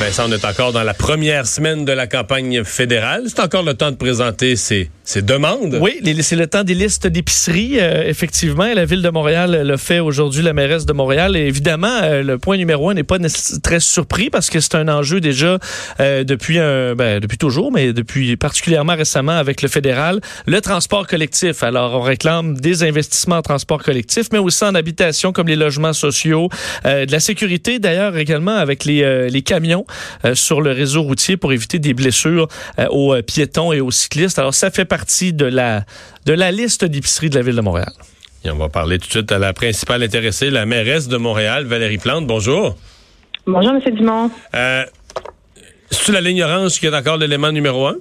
Vincent, on est encore dans la première semaine de la campagne fédérale. C'est encore le temps de présenter ses, demandes. Oui, c'est le temps des listes d'épicerie, euh, effectivement. La Ville de Montréal le fait aujourd'hui, la mairesse de Montréal. Et évidemment, euh, le point numéro un n'est pas très surpris parce que c'est un enjeu déjà euh, depuis, un, ben, depuis toujours, mais depuis particulièrement récemment avec le fédéral, le transport collectif. Alors, on réclame des investissements en transport collectif, mais aussi en habitation comme les logements sociaux, de la sécurité d'ailleurs également avec les, les camions euh, sur le réseau routier pour éviter des blessures euh, aux euh, piétons et aux cyclistes. Alors, ça fait partie de la, de la liste d'épicerie de la Ville de Montréal. Et on va parler tout de suite à la principale intéressée, la mairesse de Montréal, Valérie Plante. Bonjour. Bonjour, M. Dumont. Euh, C'est-tu la ligne orange qui est encore l'élément numéro un?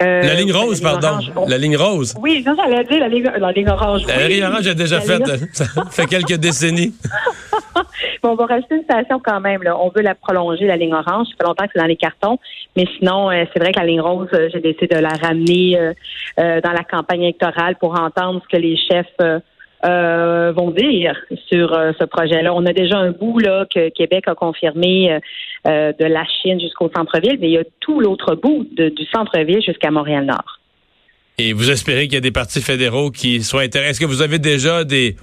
la ligne rose, pardon. La ligne rose. Oui, j'allais dire la ligne, la ligne orange. La ligne orange, j'ai déjà fait. Ça fait quelques décennies. on va rajouter une station quand même. On veut la prolonger, la ligne orange. Ça fait longtemps que c'est dans les cartons. Mais sinon, euh, c'est vrai que la ligne rose, euh, j'ai décidé de la ramener euh, dans la campagne électorale pour entendre ce que les chefs vont dire sur ce projet-là. On a déjà un bout là que Québec a confirmé de la Chine jusqu'au centre-ville, mais il y a tout l'autre bout du centre-ville jusqu'à Montréal-Nord. Et vous espérez qu'il y a des partis fédéraux qui soient intéressés. Est-ce que vous avez déjà des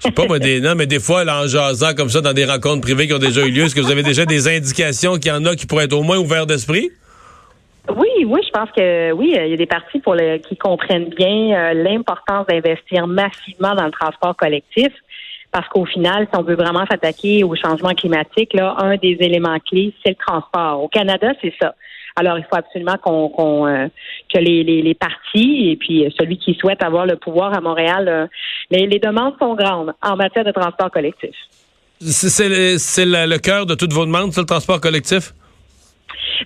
c'est pas moi des non, mais des fois, là, en jasant comme ça dans des rencontres privées qui ont déjà eu lieu, est-ce que vous avez déjà des indications qu'il y en a qui pourraient être au moins ouverts d'esprit? Oui, oui, je pense que oui, il y a des partis qui comprennent bien euh, l'importance d'investir massivement dans le transport collectif. Parce qu'au final, si on veut vraiment s'attaquer au changement climatique, là, un des éléments clés, c'est le transport. Au Canada, c'est ça. Alors, il faut absolument qu'on, euh, que les, les, partis et puis celui qui souhaite avoir le pouvoir à Montréal, euh, les, demandes sont grandes en matière de transport collectif. C'est, le, cœur de toutes vos demandes, c'est le transport collectif?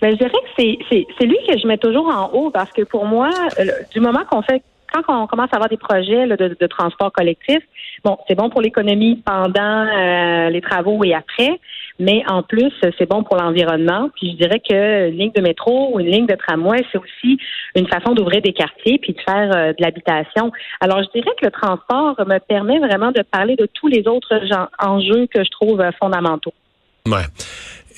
Ben, je dirais que c'est, lui que je mets toujours en haut parce que pour moi, euh, du moment qu'on fait quand on commence à avoir des projets de, transport collectif, bon, c'est bon pour l'économie pendant les travaux et après, mais en plus, c'est bon pour l'environnement. Puis je dirais que une ligne de métro ou une ligne de tramway, c'est aussi une façon d'ouvrir des quartiers puis de faire euh, de l'habitation. Alors je dirais que le transport me permet vraiment de parler de tous les autres enjeux que je trouve euh, fondamentaux. Ouais.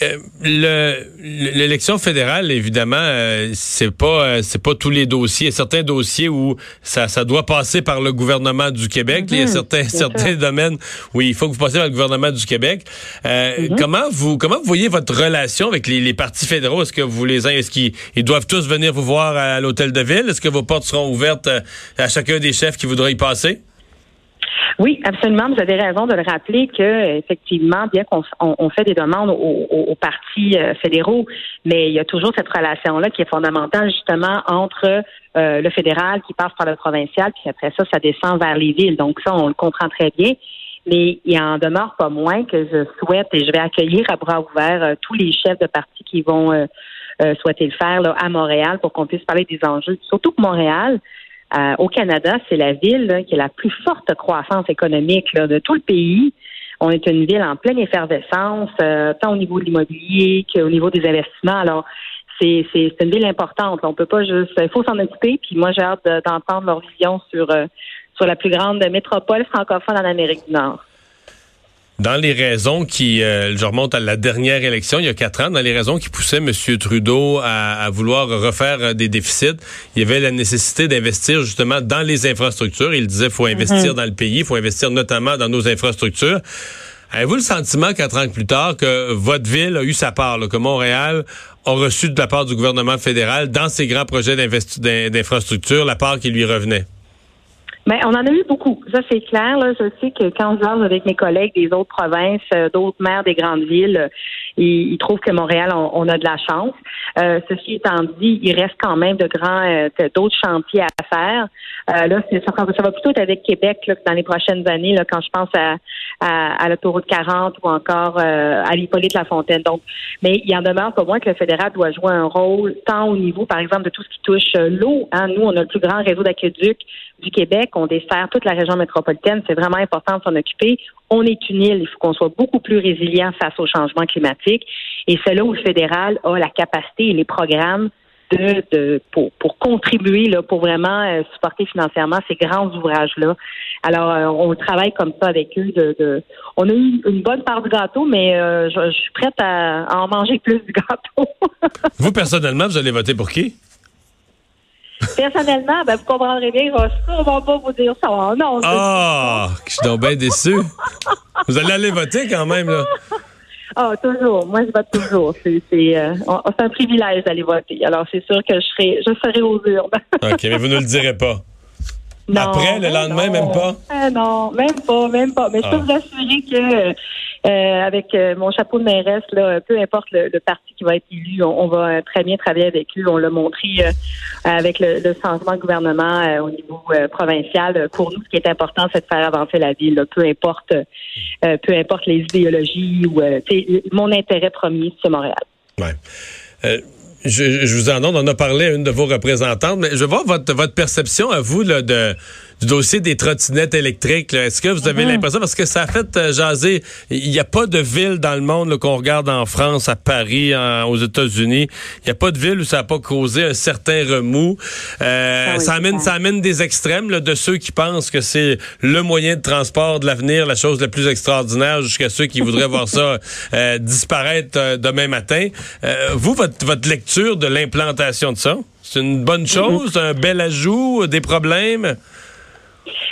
Euh, l'élection fédérale, évidemment, euh, c'est pas euh, c'est pas tous les dossiers. Il y a certains dossiers où ça, ça doit passer par le gouvernement du Québec. il y a mhm, certains certains domaines où il faut que vous passiez par le gouvernement du Québec. Mhm. Comment vous comment vous voyez votre relation avec les, les partis fédéraux? Est-ce que vous les est-ce qu'ils ils doivent tous venir vous voir à l'hôtel de ville? Est-ce que vos portes seront ouvertes à chacun des chefs qui voudraient y passer? Oui, absolument. Vous avez raison de le rappeler que effectivement, bien qu'on on, fait des demandes aux, partis euh, fédéraux, mais il y a toujours cette relation-là qui est fondamentale justement entre euh, le fédéral qui passe par le provincial, puis après ça, ça descend vers les villes. Donc ça, on le comprend très bien. Mais il en demeure pas moins que je souhaite et je vais accueillir à bras ouverts euh, tous les chefs de partis qui vont souhaiter le faire là, à Montréal pour qu'on puisse parler des enjeux. Surtout que Montréal, euh, au Canada, c'est la ville qui a la plus forte croissance économique de tout le pays. On est une ville en pleine effervescence, euh, tant au niveau de l'immobilier qu'au niveau des investissements. Alors, c'est, une ville importante. On peut pas juste. Il faut s'en occuper. Puis moi, j'ai hâte d'entendre leur vision sur, euh, sur la plus grande métropole francophone en Amérique du Nord. Dans les raisons qui, euh, je remonte à la dernière élection, il y a quatre ans, dans les raisons qui poussaient M. Trudeau à, vouloir refaire euh, des déficits, il y avait la nécessité d'investir justement dans les infrastructures. Il disait faut investir mhm. dans le pays, il faut investir notamment dans nos infrastructures. Avez-vous le sentiment, quatre ans plus tard, que votre ville a eu sa part, que Montréal a reçu de la part du gouvernement fédéral dans ses grands projets d'infrastructure la part qui lui revenait? Mais on en a eu beaucoup. Ça, c'est clair. Là. Je sais que quand je parle avec mes collègues des autres provinces, euh, d'autres maires des grandes villes, euh, ils, trouvent que Montréal, on, a de la chance. Euh, ceci étant dit, il reste quand même de grands, d'autres chantiers à faire. là, ça, ça, va plutôt être avec Québec là, dans les prochaines années, là, quand je pense à, à, l'autoroute 40 ou encore à l'Hippolyte La Fontaine. Donc, mais il en demeure pas moins que le fédéral doit jouer un rôle tant au niveau, par exemple, de tout ce qui touche l'eau. Hein. Nous, on a le plus grand réseau d'aqueduc du Québec on dessert toute la région métropolitaine. C'est vraiment important de s'en occuper. On est une île. Il faut qu'on soit beaucoup plus résilient face au changement climatique. Et c'est là où le fédéral a la capacité et les programmes de, pour, pour contribuer là, pour vraiment euh, supporter financièrement ces grands ouvrages-là. Alors, euh, on travaille comme ça avec eux. De, on a eu une bonne part du gâteau, mais euh, je, suis prête à, en manger plus du gâteau. vous, personnellement, vous allez voter pour qui? Personnellement, ben, vous comprendrez bien, je vais sûrement pas vous dire ça. Non, ah, je suis donc bien déçu. vous allez aller voter quand même, là. Ah, toujours. Moi, je vote toujours. C'est euh, un privilège d'aller voter. Alors, c'est sûr que je serai, je serai aux urnes. OK, mais vous ne le direz pas. Après, le lendemain, même pas? Ah, non, même pas, même pas. Mais je peux ah. vous assurer que euh, avec euh, mon chapeau de mairesse, là, peu importe le, parti qui va être élu, on, va très bien travailler avec lui. On l'a montré euh, avec le, changement de gouvernement au niveau provincial. Pour nous, ce qui est important, c'est de faire avancer la ville. Peu importe, peu importe les idéologies ou mon intérêt premier, c'est Montréal. Je, je, vous en donne, on a parlé à une de vos représentantes, mais je voir votre, votre perception à vous là, de, du dossier des trottinettes électriques. Est-ce que vous avez mhm. l'impression, parce que ça a fait euh, jaser, il n'y a pas de ville dans le monde qu'on regarde en France, à Paris, aux États-Unis, il n'y a pas de ville où ça n'a pas causé un certain remous. Euh, ah ça, amène, ça amène des extrêmes là, de ceux qui pensent que c'est le moyen de transport de l'avenir, la chose la plus extraordinaire, jusqu'à ceux qui voudraient voir ça euh, disparaître euh, demain matin. vous, votre, votre lecture de l'implantation de ça, c'est une bonne chose, un bel ajout, des problèmes?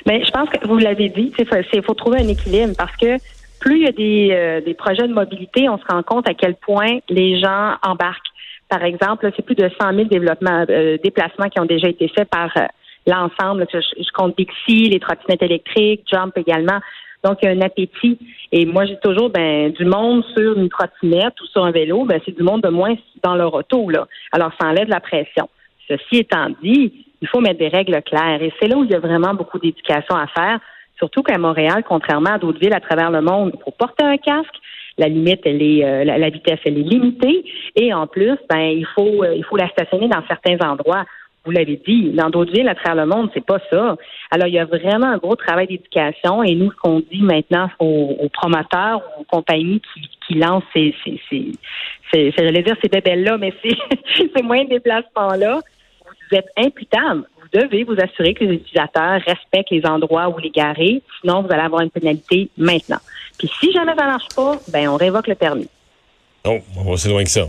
Mais je pense que vous l'avez dit, il faut, trouver un équilibre parce que plus il y a des, euh, des projets de mobilité, on se rend compte à quel point les gens embarquent. Par exemple, c'est plus de 100 000 développements, euh, déplacements qui ont déjà été faits par euh, l'ensemble. Je, je, compte Bixi, les trottinettes électriques, Jump également. Donc, il y a un appétit. Et moi, j'ai toujours ben, du monde sur une trottinette ou sur un vélo, ben, c'est du monde de moins dans leur auto. Là. Alors, ça enlève la pression. Ceci étant dit, il faut mettre des règles claires. Et c'est là où il y a vraiment beaucoup d'éducation à faire, surtout qu'à Montréal, contrairement à d'autres villes à travers le monde, il faut porter un casque. La limite, elle est, euh, la, vitesse, elle est limitée. Et en plus, ben, il faut, euh, il faut la stationner dans certains endroits. Vous l'avez dit, dans d'autres villes à travers le monde, c'est pas ça. Alors, il y a vraiment un gros travail d'éducation. Et nous, ce qu'on dit maintenant aux, promoteurs, aux compagnies qui, qui lancent ces, ces, ces, j'allais dire ces bébelles-là, mais c'est ces moyens de déplacement-là, vous êtes imputable. Vous devez vous assurer que les utilisateurs respectent les endroits où les garer, sinon vous allez avoir une pénalité maintenant. Puis si jamais ça ne marche pas, ben on révoque le permis. Oh, on va loin que ça.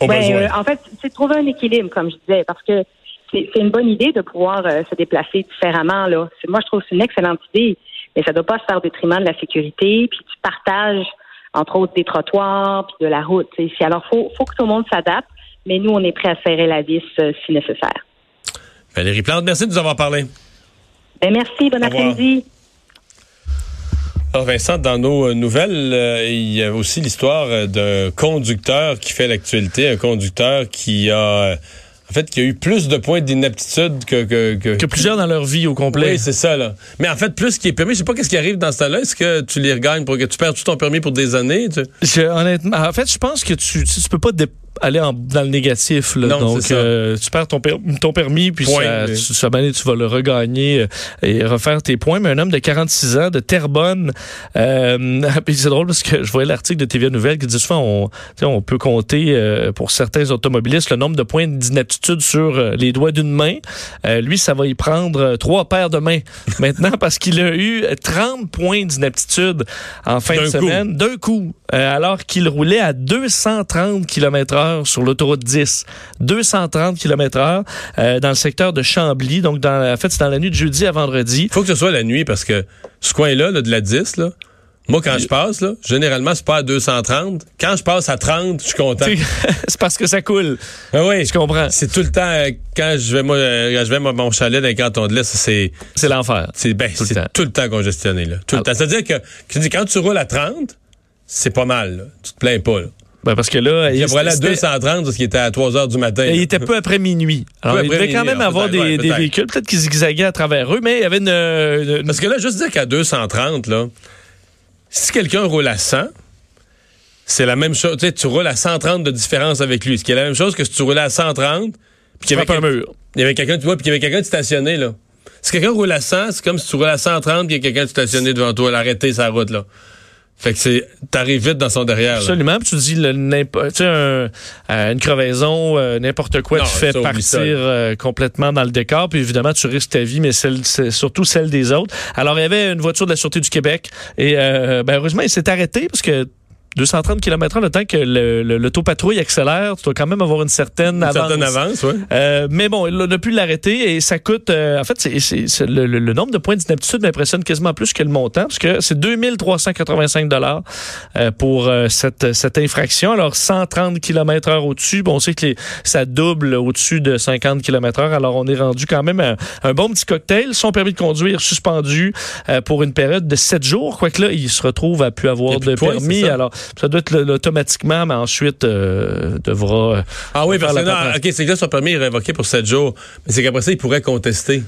Ben, euh, en fait, c'est de trouver un équilibre, comme je disais, parce que c'est une bonne idée de pouvoir euh, se déplacer différemment. Là. Moi, je trouve que c'est une excellente idée, mais ça ne doit pas se faire au détriment de la sécurité, puis du partage, entre autres, des trottoirs, puis de la route. Alors, il faut, faut que tout le monde s'adapte mais nous, on est prêt à serrer la vis euh, si nécessaire. Valérie Plante, merci de nous avoir parlé. Ben, merci, bon après-midi. Alors Vincent, dans nos euh, nouvelles, euh, il y a aussi l'histoire d'un conducteur qui fait l'actualité, un conducteur qui a en fait, qui a eu plus de points d'inaptitude que que, que... plusieurs dans leur vie au complet. Oui, c'est ça, là. Mais en fait, plus qui est permis, je sais pas qu'est-ce qui arrive dans ce temps-là. Est-ce que tu les regagnes pour que tu perds tout ton permis pour des années? honnêtement, en fait, je pense que tu, tu, peux pas aller dans le négatif. Là. Donc, euh, tu perds ton, ton permis, puis ça, tu, tu, vas le regagner euh, et refaire tes points. Mais un homme de 46 ans, de Terrebonne, euh, c'est drôle parce que je voyais l'article de TVA Nouvelle qui dit souvent on, on peut compter euh, pour certains automobilistes le nombre de points d'inaptitude sur les doigts d'une main. lui, ça va y prendre trois paires de mains maintenant parce qu'il a eu 30 points d'inaptitude en fin de semaine, d'un coup, alors qu'il roulait à 230 km/h sur l'autoroute 10. 230 km heure euh, dans le secteur de Chambly. Donc, dans, en fait, c'est dans la nuit de jeudi à vendredi. faut que ce soit la nuit parce que ce coin-là, de la 10, là, moi, quand je passe, là, généralement, c'est pas à 230. Quand je passe à 30, je suis content. c'est parce que ça coule. Ah oui. Je comprends. C'est tout le temps, euh, quand je vais, moi, euh, quand je vais mon chalet dans les cantons de l'Est, c'est... C'est l'enfer. C'est, ben, tout, le tout le temps congestionné, là. Tout le ah. temps. C'est-à-dire que, quand tu roules à 30, c'est pas mal, là. Tu te plains pas, là. Ben parce que là, il, il à 230 parce qu'il était à 3 heures du matin. il était peu après minuit. Alors, il devait quand même avoir des, véhicules, peut-être qu'ils zigzaguaient à travers eux, mais il y avait une, Parce que là, juste dire qu'à 230, là, si quelqu'un roule à 100, c'est la même chose. Tu sais, tu roules à 130 de différence avec lui. Ce qui est la même chose que si tu roulais à 130, puis qu'il y avait un mur. Il y avait quelqu'un, tu vois, puis qu'il y avait quelqu'un stationné, là. Si quelqu'un roule à 100, c'est comme si tu roules à 130 puis il y a quelqu'un stationné devant toi, l'arrêter sa route, là. Fait que c'est, t'arrives vite dans son derrière. là. Absolument. Puis tu dis, le, tu sais, un- euh, une crevaison, euh, n'importe quoi, Non, tu fais partir euh, complètement dans le décor. Puis évidemment, tu risques ta vie, mais celle, surtout celle des autres. Alors, il y avait une voiture de la Sûreté du Québec. Et euh, ben, heureusement, il s'est arrêté parce que 230 km/h, le temps que le- le- l'autopatrouille accélère, tu dois quand même avoir une certaine Une avance. certaine avance, ouais. Euh, mais bon, il a pu l'arrêter et ça coûte. euh, en fait, c'est, le, le- le nombre de points d'inaptitude m'impressionne quasiment plus que le montant, parce que c'est 2385 dollars euh, pour euh, cette, cette infraction. Alors, 130 km/h au-dessus. Bon, on sait que les- ça double au-dessus de 50 km/h. Alors, on est rendu quand même à un bon petit cocktail. Son permis de conduire suspendu euh, pour une période de 7 jours. Quoique là, il se retrouve à y avoir de points, permis. Alors, ça doit être automatiquement, mais ensuite euh, devra. euh, Ah oui, parce que non. OK, c'est que là, son permis est révoqué pour 7 jours. Mais c'est qu'après ça, il pourrait contester.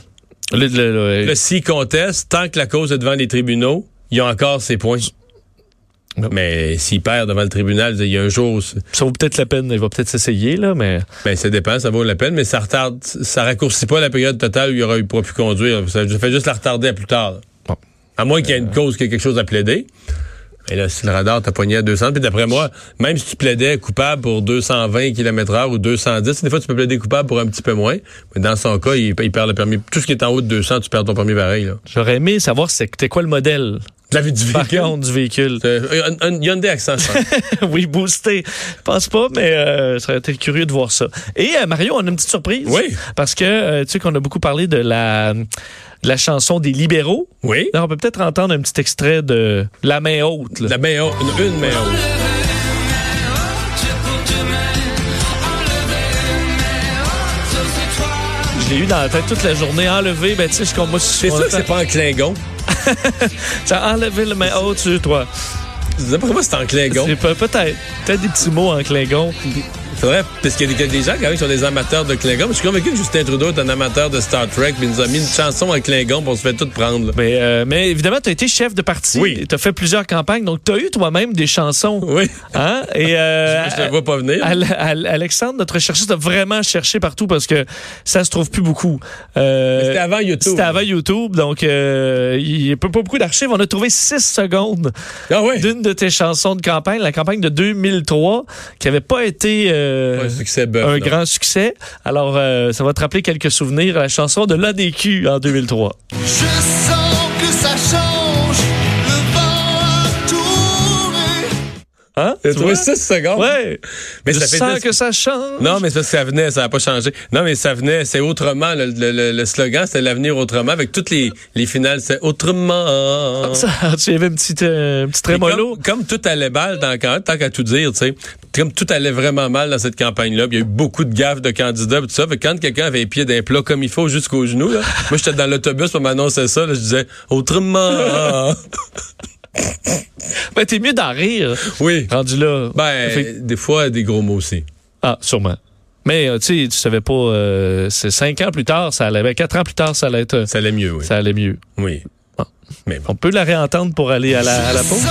le- le- le- Là, s'il conteste, tant que la cause est devant les tribunaux, il a encore ses points. Mais s'il perd devant le tribunal, il y a un jour, Ça vaut peut-être la peine, il va peut-être s'essayer, là, mais. ben, ça dépend, ça vaut la peine, mais ça retarde, ça raccourcit pas la période totale où il aura eu pas pu conduire. Ça fait juste la retarder à plus tard. Bon. À moins qu'il y ait une cause, qu'il y ait quelque chose à plaider. Mais là, si le radar t'a pogné à 200, puis d'après moi, même si tu plaidais coupable pour 220 km heure ou 210, des fois, tu peux plaider coupable pour un petit peu moins. Mais dans son cas, il, il perd le permis. Tout ce qui est en haut de 200, tu perds ton permis pareil. J'aurais aimé savoir c'était quoi le modèle, La vie du par véhicule. contre, du véhicule. C'est Un, un Hyundai Accent, oui, boosté. Je pense pas, mais euh, ça aurait été curieux de voir ça. Et euh, Mario, on a une petite surprise. Oui. Parce que, euh, tu sais qu'on a beaucoup parlé de la, de la chanson des libéraux. Oui. Alors, on peut peut-être entendre un petit extrait de La main haute. là. La main haute, une main haute. Je l'ai eu dans la tête toute la journée. Enlevé, ben, tu sais, je comme moi, C'est sûr que c'est pas en Klingon. Ça enlevé la main haute sur toi. Pas pourquoi c'est en Klingon. Peut- peut-être. Peut-être des petits mots en Klingon. Faudrait, parce qu'il y a des, gens quand même qui sont des amateurs de Klingon. Je suis convaincu que Justin Trudeau est un amateur de Star Trek, puis il nous a mis une chanson en Klingon pour se fait tout prendre. Mais, euh, mais évidemment, tu as été chef de parti. Oui. Tu as fait plusieurs campagnes. Donc, tu as eu toi-même des chansons. Oui. Hein? Et, euh, Je ne vois pas venir. Al- Al- Alexandre, notre chercheur, a vraiment cherché partout parce que ça se trouve plus beaucoup. Euh, C'était avant YouTube. C'était avant YouTube, donc euh, il n'y a pas beaucoup d'archives. On a trouvé six secondes Ah d'une de tes chansons de campagne, la campagne de 2003, qui n'avait pas été euh, un succès bœuf, un non. grand succès. Alors, euh, ça va te rappeler quelques souvenirs. La chanson de l'ADQ en 2003. Je sens que ça change, Hein? Tu trouvé vois? 6 secondes. Ouais. Mais Je ça fait sens dix- que ça change. Non, mais c'est que ça venait, ça n'a pas changé. Non, mais ça venait, c'est autrement. Le, le- le- le slogan, c'était l'avenir autrement. Avec toutes les, les finales, c'est autrement. Ça, tu avais un petit, euh, un petit Et trémolo. Comme, comme tout allait mal dans quand tant qu'à tout dire, tu sais, comme tout allait vraiment mal dans cette campagne-là, il y a eu beaucoup de gaffes de candidats, tout ça. Fait quand quelqu'un avait les pieds d'un plat comme il faut jusqu'aux genoux, là, moi j'étais dans l'autobus pour m'annoncer ça, là, je disais autrement. Ben, t'es mieux d'en rire. oui. Rendu là. Ben, Fait- des fois des gros mots aussi. Ah, sûrement. Mais, euh, tu sais, tu savais pas, euh, c'est cinq ans plus tard, ça allait, ben, quatre ans plus tard, ça allait être, euh, Ça allait mieux, oui. ça allait mieux. Oui. Ah. Mais bon. On peut la réentendre pour aller à la, à la pause?